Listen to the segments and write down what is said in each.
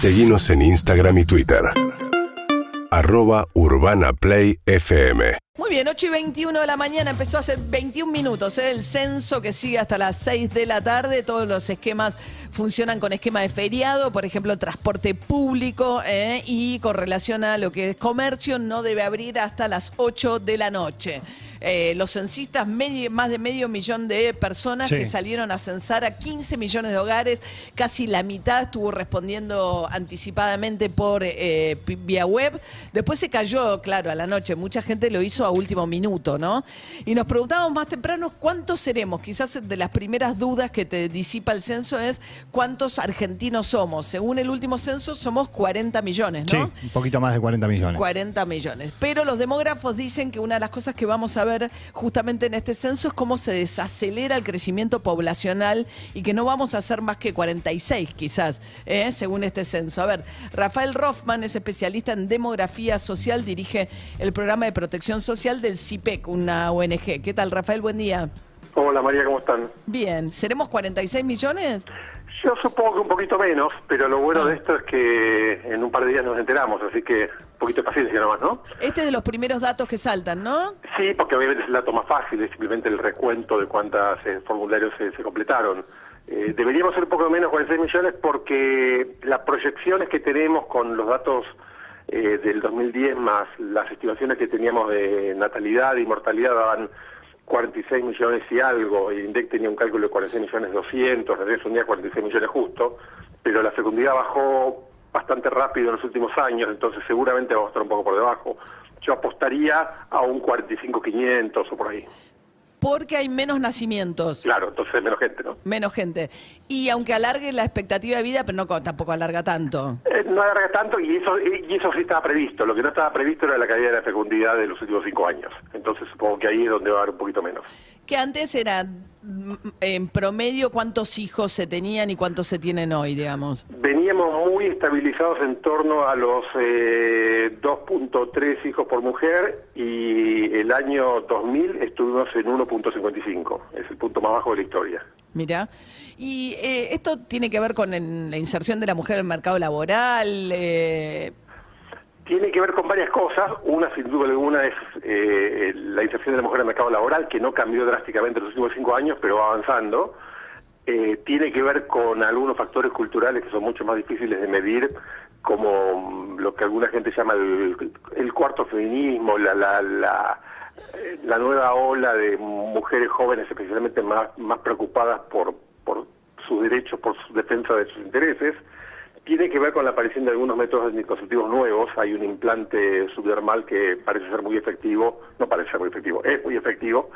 Seguimos en Instagram y Twitter. Arroba Urbana Play FM. Muy bien, 8 y 21 de la mañana empezó hace 21 minutos ¿eh? el censo que sigue hasta las 6 de la tarde. Todos los esquemas funcionan con esquema de feriado, por ejemplo, transporte público ¿eh? y con relación a lo que es comercio no debe abrir hasta las 8 de la noche. Eh, los censistas, medio- más de medio millón de personas Sí. que salieron a censar a 15 millones de hogares, casi la mitad estuvo respondiendo anticipadamente por eh, vía web. Después se cayó, claro, a la noche. Mucha gente lo hizo a último minuto, ¿no? Y nos preguntábamos más temprano cuántos seremos. Quizás de las primeras dudas que te disipa el censo es cuántos argentinos somos. Según el último censo, somos 40 millones, Sí, ¿no? un poquito más de 40 millones. 40 millones. Pero los demógrafos dicen que una de las cosas que vamos a ver justamente en este censo es cómo se desacelera el crecimiento poblacional y que no vamos a ser más que 46 quizás, ¿eh? según este censo. A ver, Rafael Rothman es especialista en demografía social, dirige el programa de protección social del CIPEC, una ONG. ¿Qué tal, Rafael? Buen día. Hola María, ¿cómo están? Bien, ¿seremos 46 millones? Yo supongo que un poquito menos, pero lo bueno Ah. de esto es que en un par de días nos enteramos, así que poquito de paciencia nomás, ¿no? Este es de los primeros datos que saltan, ¿no? Sí, porque obviamente es el dato más fácil, es simplemente el recuento de cuántos formularios se, se completaron. Eh, deberíamos ser un poco menos, 46 millones, porque las proyecciones que tenemos con los datos eh, del 2010 más las estimaciones que teníamos de natalidad y mortalidad daban 46 millones y algo, el INDEC tenía un cálculo de 46 millones 200, es un día 46 millones justo, pero la fecundidad bajó bastante rápido en los últimos años, entonces seguramente vamos a estar un poco por debajo. Yo apostaría a un 45 500 o por ahí. Porque hay menos nacimientos. Claro, entonces menos gente, ¿no? Menos gente. Y aunque alargue la expectativa de vida, pero no co- tampoco alarga tanto. Eh, no alarga tanto y eso y eso sí estaba previsto. Lo que no estaba previsto era la caída de la fecundidad de los últimos cinco años. Entonces supongo que ahí es donde va a haber un poquito menos. Que antes era en promedio cuántos hijos se tenían y cuántos se tienen hoy, digamos. Veníamos muy estabilizados en torno a los eh, 2.3 hijos por mujer y el año 2000 estuvimos en 1.55. Es el punto más bajo de la historia. Mira. Y eh, esto tiene que ver con la inserción de la mujer en el mercado laboral. eh, Tiene que ver con varias cosas. Una, sin duda alguna, es eh, la inserción de la mujer en el mercado laboral, que no cambió drásticamente en los últimos cinco años, pero va avanzando. Eh, tiene que ver con algunos factores culturales que son mucho más difíciles de medir, como mm, lo que alguna gente llama el, cuarto feminismo, la, la, la, la nueva ola de mujeres jóvenes, especialmente más, más preocupadas por, por sus derechos, por su defensa de sus intereses. Tiene que ver con la aparición de algunos métodos anticonceptivos nuevos. Hay un implante subdermal que parece ser muy efectivo, no parece ser muy efectivo, es muy efectivo,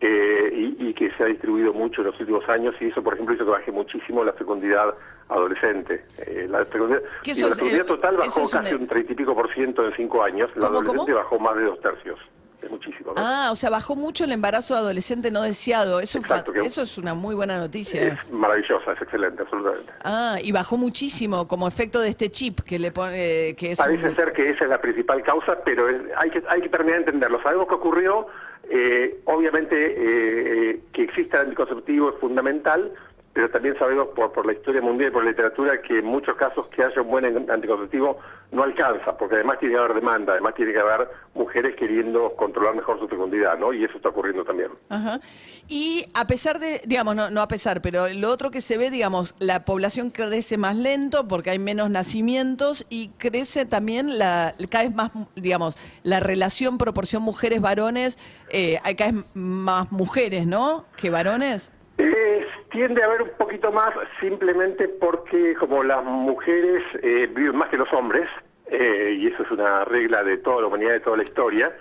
eh, y, y que se ha distribuido mucho en los últimos años, y eso, por ejemplo, hizo que baje muchísimo la fecundidad adolescente. Eh, la fecundidad, digo, la fecundidad eh, total bajó casi un treinta y pico por ciento en cinco años, la ¿Cómo, adolescente cómo? bajó más de dos tercios. Es muchísimo. ¿no? Ah, o sea, bajó mucho el embarazo adolescente no deseado. Eso, Exacto, que- eso es una muy buena noticia. Es maravillosa, es excelente, absolutamente. Ah, y bajó muchísimo como efecto de este chip que le pone, que es Parece un- ser que esa es la principal causa, pero es- hay que hay que terminar de entenderlo. Sabemos que ocurrió, eh, obviamente eh, eh, que exista el anticonceptivo es fundamental, pero también sabemos por, por la historia mundial y por la literatura que en muchos casos que haya un buen anticonceptivo no alcanza, porque además tiene que haber demanda, además tiene que haber mujeres queriendo controlar mejor su fecundidad, ¿no? Y eso está ocurriendo también. Ajá. Y a pesar de, digamos, no, no a pesar, pero lo otro que se ve, digamos, la población crece más lento porque hay menos nacimientos y crece también la, cada más, digamos, la relación proporción mujeres-varones, eh, hay cada más mujeres, ¿no? Que varones. Tiende a haber un poquito más simplemente porque como las mujeres eh, viven más que los hombres, eh, y eso es una regla de toda la humanidad, de toda la historia,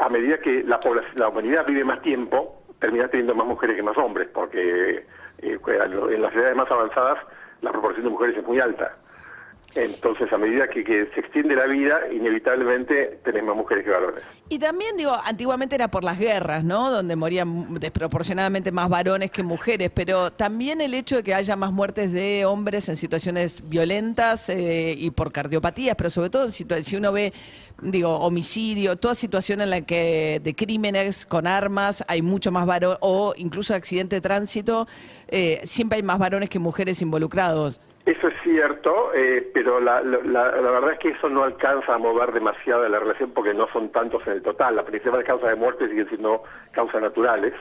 a medida que la, población, la humanidad vive más tiempo, termina teniendo más mujeres que más hombres, porque eh, en las edades más avanzadas la proporción de mujeres es muy alta. Entonces, a medida que, que se extiende la vida, inevitablemente tenés más mujeres que varones. Y también, digo, antiguamente era por las guerras, ¿no? Donde morían desproporcionadamente más varones que mujeres, pero también el hecho de que haya más muertes de hombres en situaciones violentas eh, y por cardiopatías, pero sobre todo si uno ve, digo, homicidio, toda situación en la que de crímenes con armas hay mucho más varones, o incluso accidente de tránsito, eh, siempre hay más varones que mujeres involucrados. Eso es cierto. eh, pero la, la, la, verdad es que eso no alcanza a mover demasiado la relación porque no son tantos en el total. La principal causa de muerte siguen siendo causas naturales.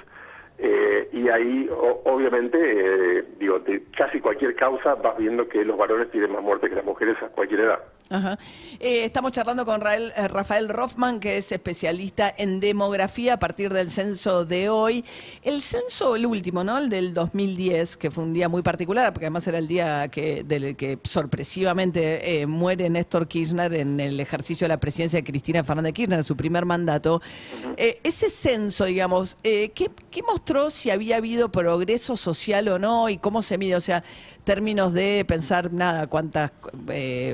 Eh, y ahí, obviamente, eh, digo, de casi cualquier causa vas viendo que los varones tienen más muerte que las mujeres a cualquier edad. Ajá. Eh, estamos charlando con Rael, Rafael Rothman, que es especialista en demografía a partir del censo de hoy. El censo, el último, ¿no? El del 2010, que fue un día muy particular, porque además era el día que, del que sorpresivamente muere Néstor Kirchner en el ejercicio de la presidencia de Cristina Fernández Kirchner, en su primer mandato. ese censo, digamos, ¿qué, ¿qué mostró si había habido progreso social o no y cómo se mide? O sea, términos de pensar, nada, cuántas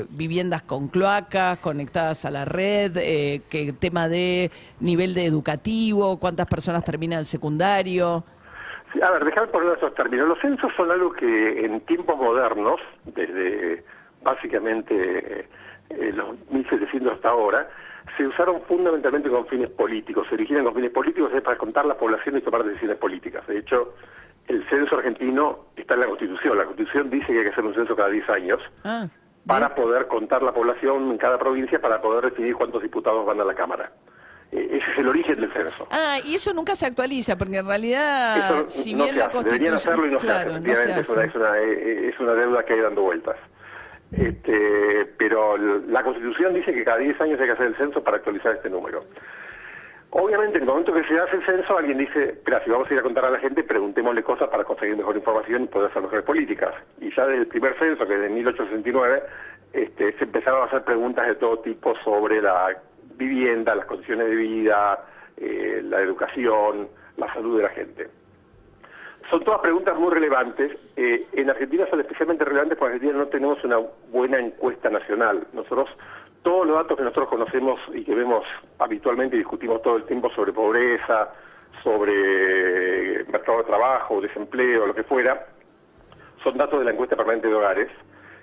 viviendas con cloacas conectadas a la red, eh, que tema de nivel de educativo, cuántas personas terminan el secundario. a ver, déjame poner esos términos. Los censos son algo que en tiempos modernos, desde básicamente eh, los 1700 hasta ahora, se usaron fundamentalmente con fines políticos. Se originan con fines políticos es para contar la población y tomar decisiones políticas. De hecho, el censo argentino está en la Constitución. La Constitución dice que hay que hacer un censo cada 10 años. Ah para poder contar la población en cada provincia, para poder decidir cuántos diputados van a la Cámara. Eh, ese es el origen del censo. Ah, y eso nunca se actualiza, porque en realidad, si bien la Constitución... Deberían hacerlo y no se hace. Es, una, eh, es, una, deuda que hay dando vueltas. Este, pero la Constitución dice que cada 10 años hay que hacer el censo para actualizar este número. Obviamente, en el momento que se hace el censo, alguien dice, espera, si vamos a ir a contar a la gente, preguntémosle cosas para conseguir mejor información y poder hacer mejores políticas. Y ya desde el primer censo, que es de 1869, este, se empezaron a hacer preguntas de todo tipo sobre la vivienda, las condiciones de vida, eh, la educación, la salud de la gente. Son todas preguntas muy relevantes. Eh, en Argentina son especialmente relevantes porque en Argentina no tenemos una buena encuesta nacional. Nosotros todos los datos que nosotros conocemos y que vemos habitualmente y discutimos todo el tiempo sobre pobreza, sobre mercado de trabajo, desempleo, lo que fuera, son datos de la encuesta permanente de hogares,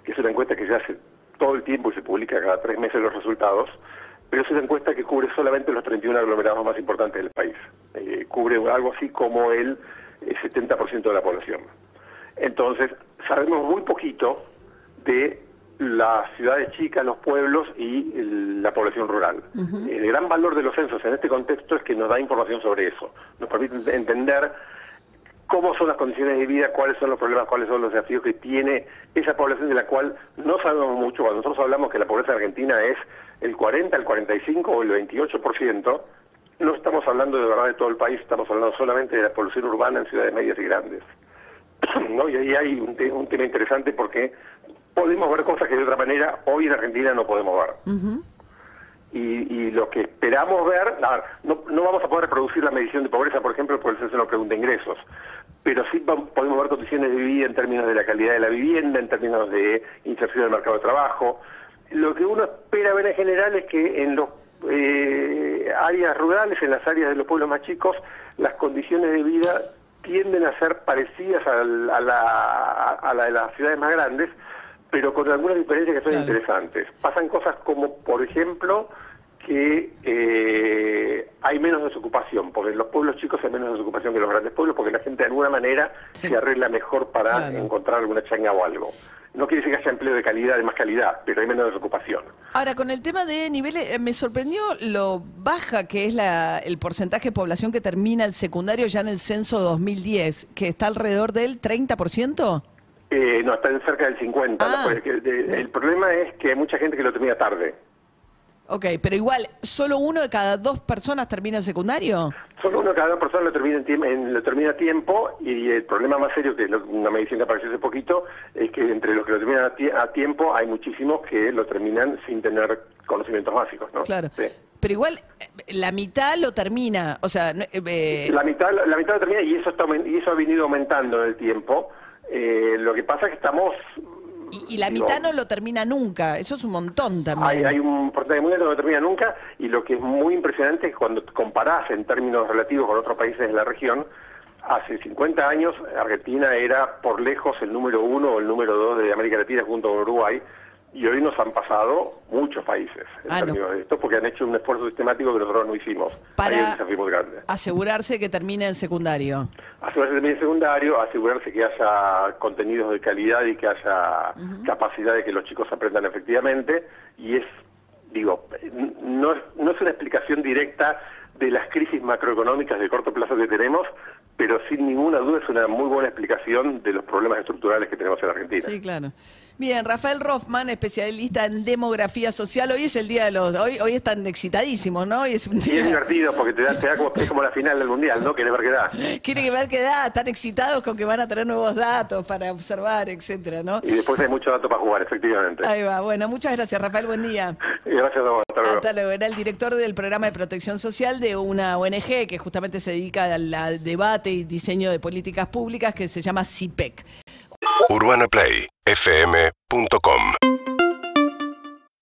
que es una encuesta que se hace todo el tiempo y se publica cada tres meses los resultados, pero es una encuesta que cubre solamente los 31 aglomerados más importantes del país. Eh, cubre algo así como el 70% eh, de la población. Entonces, sabemos muy poquito de las ciudades chicas, los pueblos y la población rural. El gran valor de los censos en este contexto es que nos da información sobre eso, nos permite entender cómo son las condiciones de vida, cuáles son los problemas, cuáles son los desafíos que tiene esa población de la cual no sabemos mucho. Cuando nosotros hablamos que la pobreza argentina es el 40, el 45 o el 28%, no estamos hablando de verdad de todo el país, estamos hablando solamente de la población urbana en ciudades medias y grandes. ¿No? Y ahí hay un, un tema interesante porque podemos ver cosas que de otra manera hoy en Argentina no podemos ver. y, lo que esperamos ver, no, no vamos a poder reproducir la medición de pobreza, por ejemplo, porque el censo no pregunta ingresos, pero sí podemos ver condiciones de vida en términos de la calidad de la vivienda, en términos de inserción en el mercado de trabajo. Lo que uno espera ver en general es que en los eh, áreas rurales, en las áreas de los pueblos más chicos, las condiciones de vida tienden a ser parecidas a la, a la de las ciudades más grandes, pero con algunas diferencias que son interesantes. Pasan cosas como, por ejemplo, que eh, hay menos desocupación, porque en los pueblos chicos hay menos desocupación que en los grandes pueblos, porque la gente de alguna manera se arregla mejor para encontrar alguna changa o algo. No quiere decir que haya empleo de calidad, de más calidad, pero hay menos desocupación. Ahora, con el tema de niveles, eh, me sorprendió lo baja que es la, el porcentaje de población que termina el secundario ya en el censo 2010, que está alrededor del 30%. Eh, no, está cerca del 50. Ah. el problema es que hay mucha gente que lo termina tarde. Ok, pero igual, ¿solo uno de cada dos personas termina el secundario? Solo uno de cada dos personas lo termina, en, lo termina a tiempo y el problema más serio, que es una medicina que apareció hace poquito, es que entre los que lo terminan a, tiempo hay muchísimos que lo terminan sin tener conocimientos básicos, ¿no? Claro. Pero igual, eh, la mitad lo termina, o sea... Eh, la, mitad, la, mitad lo termina y eso, está, y eso ha venido aumentando en el tiempo. Eh, lo que pasa es que estamos... Y, la mitad no lo termina nunca, eso es un montón también. Hay, un porcentaje muy alto que no termina nunca y lo que es muy impresionante es cuando comparás en términos relativos con otros países de la región, hace 50 años Argentina era por lejos el número uno o el número dos de América Latina junto con Uruguay y hoy nos han pasado muchos países en Ah, no. términos de esto porque han hecho un esfuerzo sistemático que nosotros no hicimos. Para- Ahí hay un desafío muy grande. Asegurarse que termine en secundario. Asegurarse también secundario, asegurarse que haya contenidos de calidad y que haya capacidad de que los chicos aprendan efectivamente. Y es, digo, no no es una explicación directa de las crisis macroeconómicas de corto plazo que tenemos, pero sin ninguna duda es una muy buena explicación de los problemas estructurales que tenemos en Argentina. Sí, claro. Bien, Rafael Rothman, especialista en demografía social. Hoy es el día de los. Hoy, hoy están excitadísimos, ¿no? Hoy es un Y es divertido porque te da, te da como, es como la final del mundial, ¿no? Querés ver qué da. Quiere ver qué da, están excitados con que van a tener nuevos datos para observar, etcétera, ¿no? Y después hay mucho dato para jugar, efectivamente. Ahí va. Bueno, muchas gracias, Rafael. Buen día. Gracias a vos. Hasta luego. Hasta luego. Era el director del programa de protección social de una ONG que justamente se dedica al, al debate y diseño de políticas públicas que se llama CIPEC. UrbanaPlayFM.com